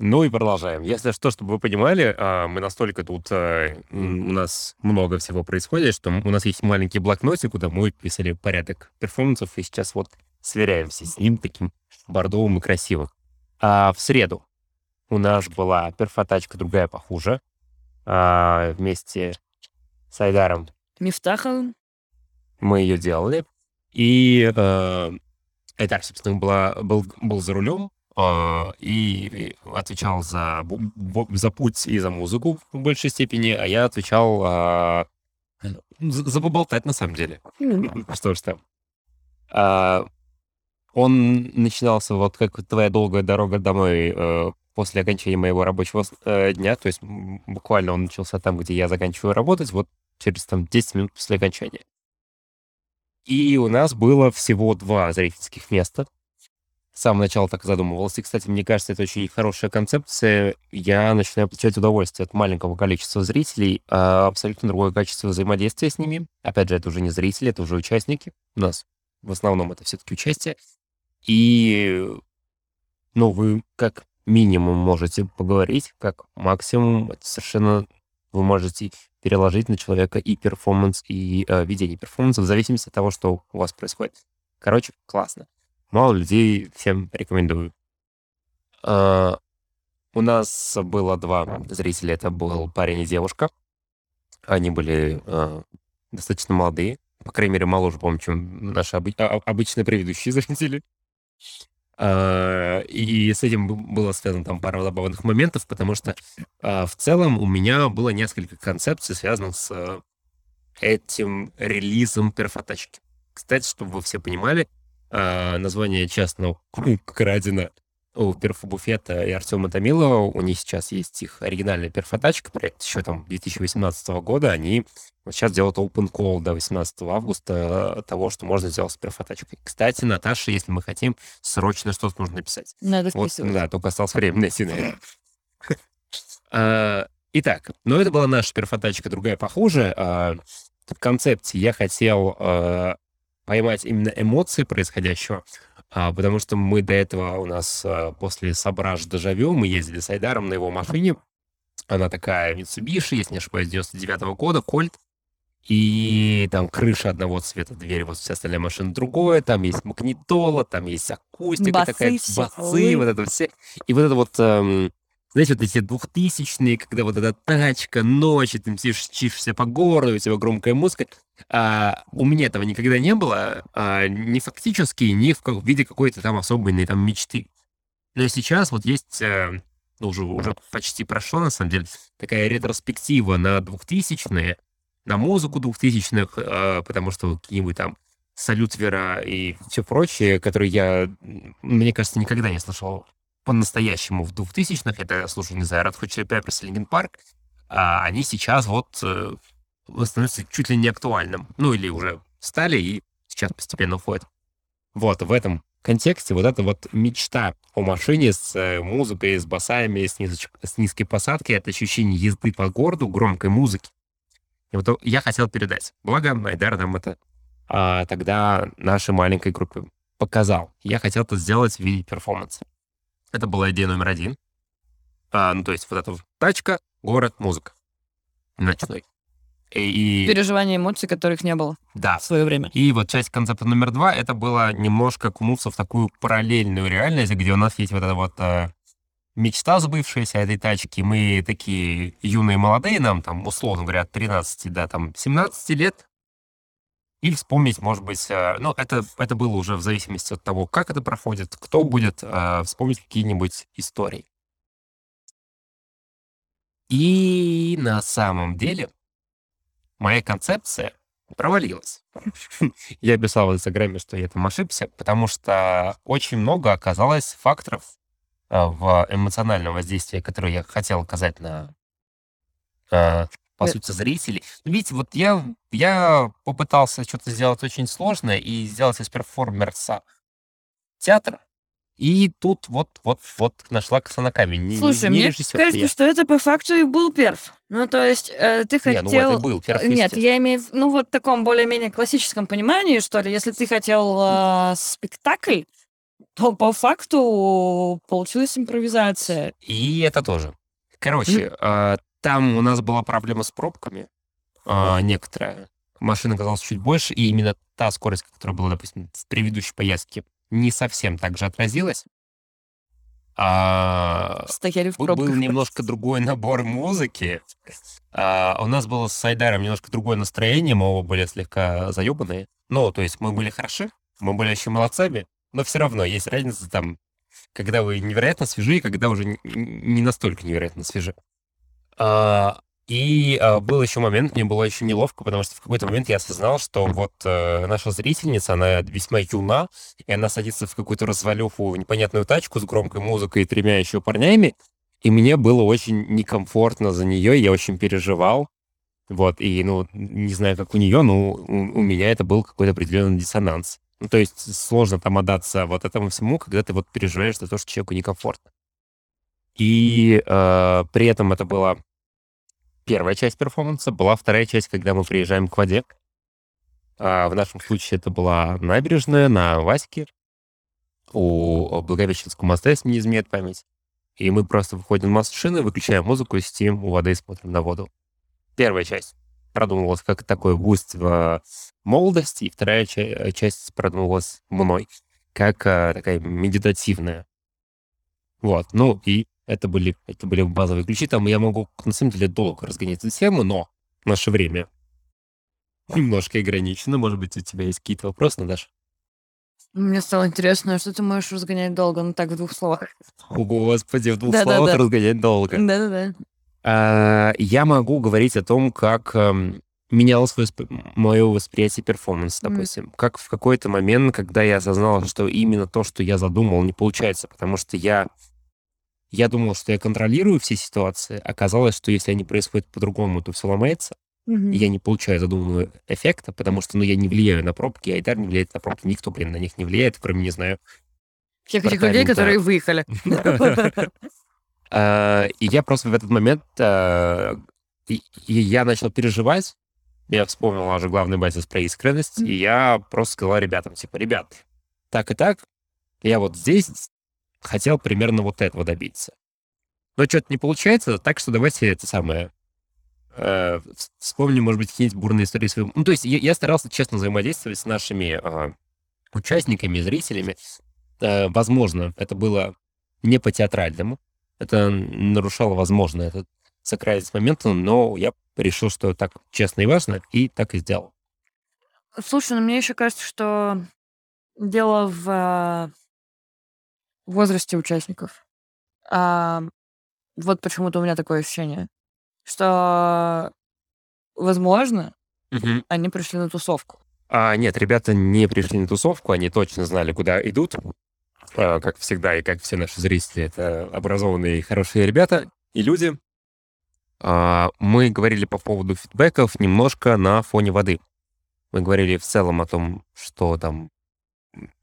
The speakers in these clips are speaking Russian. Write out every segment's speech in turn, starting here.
Ну и продолжаем. Если что, чтобы вы понимали, а, мы настолько тут... м, У нас много всего происходит, что у нас есть маленький блокнотик, куда мы писали порядок перформансов, и сейчас вот сверяемся с ним таким бордовым и красивым. А в среду у нас была перфотачка другая похуже. а, Вместе с Айдаром Мифтаха. мы ее делали. И э, Айдар, собственно, была, был, был за рулем э, и отвечал за, за путь и за музыку в большей степени, а я отвечал э, за, поболтать на самом деле. Что ж там. А, он начинался вот как твоя долгая дорога домой э, после окончания моего рабочего э, дня. То есть буквально он начался там, где я заканчиваю работать, вот через там 10 минут после окончания. И у нас было всего два зрительских места. С самого начала так задумывалось. И, кстати, мне кажется, это очень хорошая концепция. Я начинаю получать удовольствие от маленького количества зрителей, а абсолютно другое качество взаимодействия с ними. Опять же, это уже не зрители, это уже участники. У нас в основном это все-таки участие. И, ну, вы как минимум можете поговорить, как максимум это совершенно вы можете переложить на человека и перформанс, и э, ведение перформанса в зависимости от того, что у вас происходит. Короче, классно. Мало людей, всем рекомендую. А, у нас было два зрителя, это был парень и девушка. Они были э, достаточно молодые, по крайней мере, моложе, по-моему, чем наши обы- а- обычные предыдущие зрители. И с этим было связано там пара забавных моментов, потому что в целом у меня было несколько концепций, связанных с э, этим релизом перфотачки. Кстати, чтобы вы все понимали, а, название частного крадено у перфобуфета и Артема Томилова. У них сейчас есть их оригинальная перфотачка, проект еще там 2018 года. Они вот сейчас делают open call до 18 августа э, того, что можно сделать с перфотачкой. Кстати, Наташа, если мы хотим, срочно что-то нужно написать. Надо Вот, да, только осталось время найти на это. А, Итак, но это была наша перфотачка, другая похуже. А, В концепте я хотел а, поймать именно эмоции происходящего, а, потому что мы до этого у нас а, после Сображ Дежавю мы ездили с Айдаром на его машине. Она такая Mitsubishi, если не ошибаюсь, 99 года, Кольт. И там крыша одного цвета, дверь, вот вся остальная машина другое, там есть магнитола, там есть акустика Басы такая, басы, вот это все. И вот это вот, эм, знаете, вот эти двухтысячные, когда вот эта тачка, ночи, ты мчишься по городу, у тебя громкая музыка. А, у меня этого никогда не было, а, ни фактически, ни в, как- в виде какой-то там особенной там мечты. Но сейчас вот есть, э, ну, уже, уже почти прошло, на самом деле, такая ретроспектива на двухтысячные, на музыку двухтысячных, э, потому что какие-нибудь там Салют Вера и все прочее, которые я, мне кажется, никогда не слышал по-настоящему в двухтысячных. Это я слушал, не знаю, Red Hot Chili Peppers, Linkin Park. А они сейчас вот э, становятся чуть ли не актуальным. Ну, или уже стали и сейчас постепенно уходят. Вот, в этом контексте вот эта вот мечта о машине с э, музыкой, с басами, с, низоч- с низкой посадкой, это ощущение езды по городу, громкой музыки. И вот я хотел передать. Благо, Айдар нам это а, тогда нашей маленькой группе показал. Я хотел это сделать в виде перформанса. Это была идея номер один. А, ну, то есть вот эта тачка, город, музыка. Ночной. И, и- Переживания эмоций, которых не было да, в свое время. и вот часть концепта номер два, это было немножко окунуться в такую параллельную реальность, где у нас есть вот эта вот э, мечта сбывшаяся этой тачки. Мы такие юные молодые, нам там, условно говоря, от 13 до там 17 лет. И вспомнить, может быть, э, ну, это, это было уже в зависимости от того, как это проходит, кто будет, э, вспомнить какие-нибудь истории. И на самом деле моя концепция провалилась. Я писал в Инстаграме, что я там ошибся, потому что очень много оказалось факторов э, в эмоциональном воздействии, которое я хотел оказать на, по Э. сути, зрителей. Ну, Видите, вот я, я попытался что-то сделать очень сложное и сделать из перформерса театр, и тут вот, вот, вот нашла коса на камень. Не- не- Слушай, не мне режиссер кажется, я. что это по факту и был перф. Ну, то есть э, ты Не, ну хотел... это был перф, Нет, естественно. я имею в ну, вот таком более-менее классическом понимании, что ли, если ты хотел э, спектакль, то по факту получилась импровизация. И это тоже. Короче, э, там у нас была проблема с пробками э, некоторая. Машина оказалась чуть больше, и именно та скорость, которая была, допустим, в предыдущей поездке, не совсем так же отразилась. А, Стояли в пробках. был немножко другой набор музыки. А, у нас было с Айдаром немножко другое настроение, мы оба были слегка заебанные. Ну, то есть мы были хороши, мы были еще молодцами, но все равно есть разница там, когда вы невероятно свежи, и когда уже не настолько невероятно свежи. А, и а, был еще момент, мне было еще неловко, потому что в какой-то момент я осознал, что вот э, наша зрительница, она весьма юна, и она садится в какую-то развалюху, непонятную тачку с громкой музыкой и тремя еще парнями, и мне было очень некомфортно за нее, я очень переживал. Вот, и, ну, не знаю, как у нее, но у, у меня это был какой-то определенный диссонанс. Ну, то есть сложно там отдаться вот этому всему, когда ты вот переживаешь за то, что человеку некомфортно. И э, при этом это была первая часть перформанса, была вторая часть, когда мы приезжаем к воде. А, в нашем случае это была набережная на Ваське у Благовещенского моста, если не изменяет память. И мы просто выходим из машины, выключаем музыку, сидим у воды и смотрим на воду. Первая часть продумывалась как такое буйство молодости, и вторая ча- часть продумывалась мной как а, такая медитативная. Вот, ну и это были, это были базовые ключи. Там я могу, на самом деле, долго разгонять эту тему, но наше время немножко ограничено. Может быть, у тебя есть какие-то вопросы, Наташа? Мне стало интересно, а что ты можешь разгонять долго, ну так, в двух словах. О, Господи, в двух Да-да-да. словах разгонять долго. Да-да-да. А, Я могу говорить о том, как эм, менялось мое восприятие перформанса, допустим. Как в какой-то момент, когда я осознал, что именно то, что я задумал, не получается, потому что я я думал, что я контролирую все ситуации. Оказалось, что если они происходят по-другому, то все ломается. И я не получаю задуманного эффекта, потому что ну, я не влияю на пробки, Айдар не влияет на пробки, никто, блин, на них не влияет, кроме, не знаю, Тех этих людей, которые выехали. А, И я просто в этот момент, и я начал переживать, я вспомнил уже главный базис про искренность, и я просто сказал ребятам, типа, ребят, так и так, я вот здесь хотел примерно вот этого добиться. Но что-то не получается, так что давайте это самое... э, вс- вспомним, может быть, какие-нибудь бурные истории своего... Ну, то есть я, я старался честно взаимодействовать с нашими а, участниками, зрителями. Э, возможно, это было не по-театральному, это нарушало, возможно, этот сакральность момента, но я решил, что так честно и важно, и так и сделал. Слушай, ну мне еще кажется, что дело в возрасте участников. А, вот почему-то у меня такое ощущение, что, возможно, они пришли на тусовку. А, нет, ребята не пришли на тусовку, они точно знали, куда идут. А, как всегда, и как все наши зрители, это образованные и хорошие ребята и люди. А, мы говорили по поводу фидбэков немножко на фоне воды. Мы говорили в целом о том, что там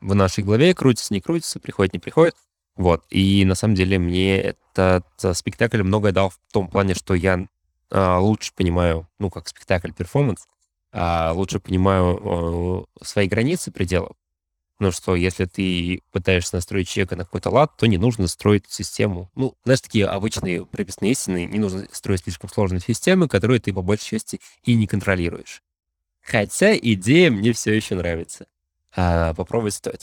в нашей голове крутится, не крутится, приходит, не приходит. Вот. И на самом деле мне этот а, спектакль многое дал в том плане, что я а, лучше понимаю, ну, как спектакль, перформанс, а, лучше понимаю э, свои границы пределов. Ну что, если ты пытаешься настроить человека на какой-то лад, то не нужно строить систему. Ну, знаешь, такие обычные прописные истины, не нужно строить слишком сложные системы, которые ты по большей части и не контролируешь. Хотя идея мне все еще нравится. А, попробовать стоит.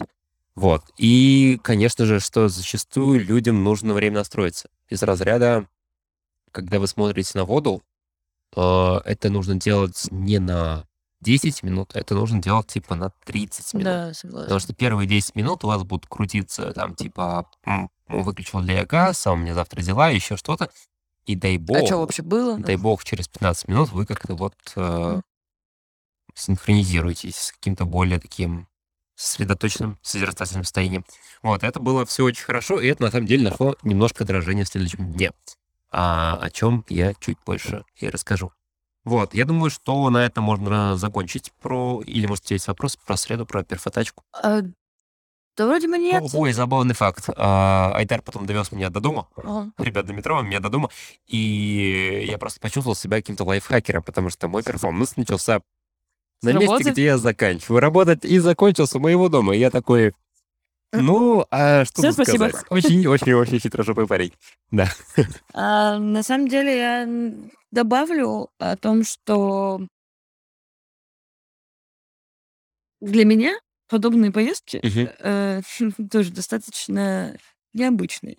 Вот. И, конечно же, что зачастую людям нужно время настроиться. Из разряда, когда вы смотрите на воду, э, это нужно делать не на 10 минут, это нужно делать типа на 30 минут. Да, Потому согласна. что первые 10 минут у вас будут крутиться там типа «М, выключил ли я газ, а у меня завтра дела, еще что-то. И дай бог, А что вообще было? дай бог, через 15 минут вы как-то вот э, синхронизируетесь с каким-то более таким сосредоточенным, созерцательным состоянием. Вот, это было все очень хорошо, и это на самом деле нашло немножко отражение в следующем дне, а, о чем я чуть больше и расскажу. Вот, я думаю, что на этом можно закончить про... Или, может, у тебя есть вопрос про среду, про перфотачку? А, да вроде бы нет. Ой, забавный факт. А, Айдар потом довез меня до дома, Ага. ребят до метро, меня до дома, и я просто почувствовал себя каким-то лайфхакером, потому что мой перформанс начался На месте, где я заканчиваю работать, и закончился у моего дома. И я такой, Ну, а что тут спасибо. сказать? Очень-очень-очень хитрожопый парень. Да. А, на самом деле я добавлю о том, что для меня подобные поездки, Мгм. э, тоже достаточно необычные.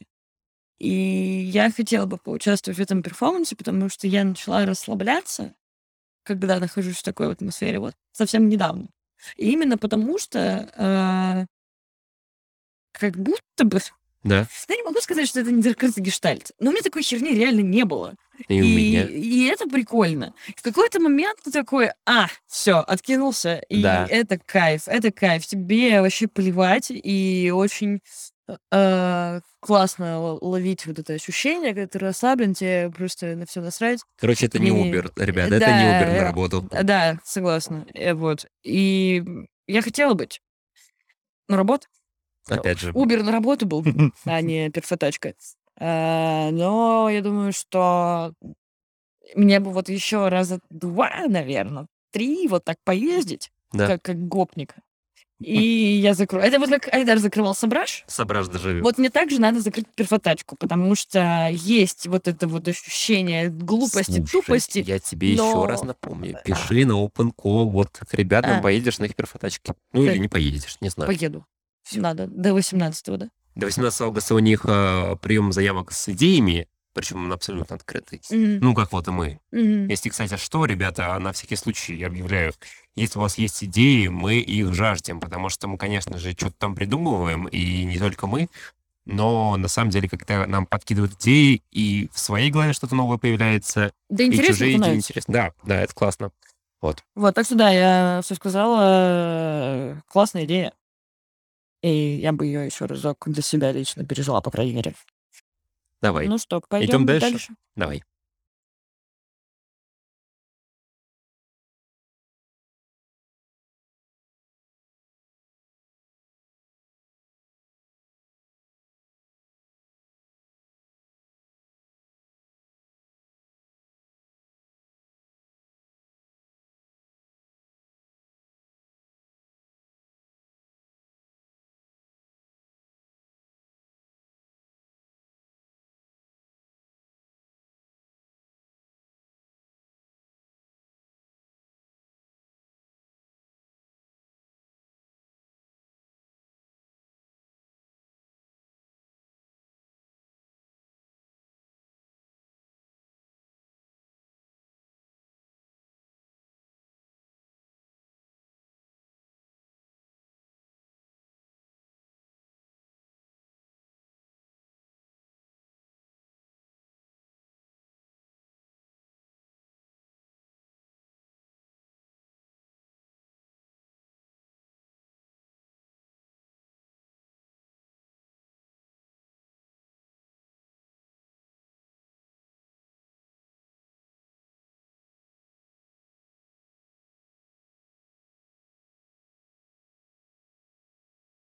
И я хотела бы поучаствовать в этом перформансе, потому что я начала расслабляться, когда нахожусь в такой вот атмосфере вот совсем недавно. И именно потому что, а как будто бы Да. я не могу сказать, что это не закрытый гештальт, но у меня такой херни реально не было. И у меня. и это прикольно. В какой-то момент ты такой: "А, всё, откинулся". И Да. это кайф, это кайф. Тебе вообще плевать, и очень, э, классно л ловить вот это ощущение, когда ты расслаблен, тебе просто на всё насрать. Короче, это не И Uber, ребята, да, это не Uber на э, работу. да, согласна. Э, вот. И, я хотела быть. Но работа Опять же. Uber на работу был, а не перфотачка. А, но я думаю, что мне бы вот еще раза 2, наверно, 3 вот так поездить, Да. как как гопник. И я закрою. Это вот как Айдар закрывал Сображ. Сображ доживет. Вот мне так же надо закрыть перфотачку, потому что есть вот это вот ощущение глупости, Слушай, тупости. я тебе еще раз но напомню. Пиши на open call вот к ребятам, А. поедешь на их перфотачке. Ну или Да. не поедешь, не знаю. Поеду. Надо. До 18 да? До 18 августа у них а, прием заявок с идеями, причем он абсолютно открытый. Мгм. Ну, как вот и мы. Мгм. Если, кстати, что, ребята, на всякий случай я объявляю, если у вас есть идеи, мы их жаждем, потому что мы, конечно же, что-то там придумываем, и не только мы, но на самом деле, когда нам подкидывают идеи, и в своей голове что-то новое появляется, Да и интересно чужие идеи становится. интересны. Да, да, это классно. Вот. Вот, так что да, я все сказала. Классная идея. И я бы ее еще разок для себя лично пережила, по крайней мере. Давай. Ну что, Идем пойдем дальше? дальше? Давай.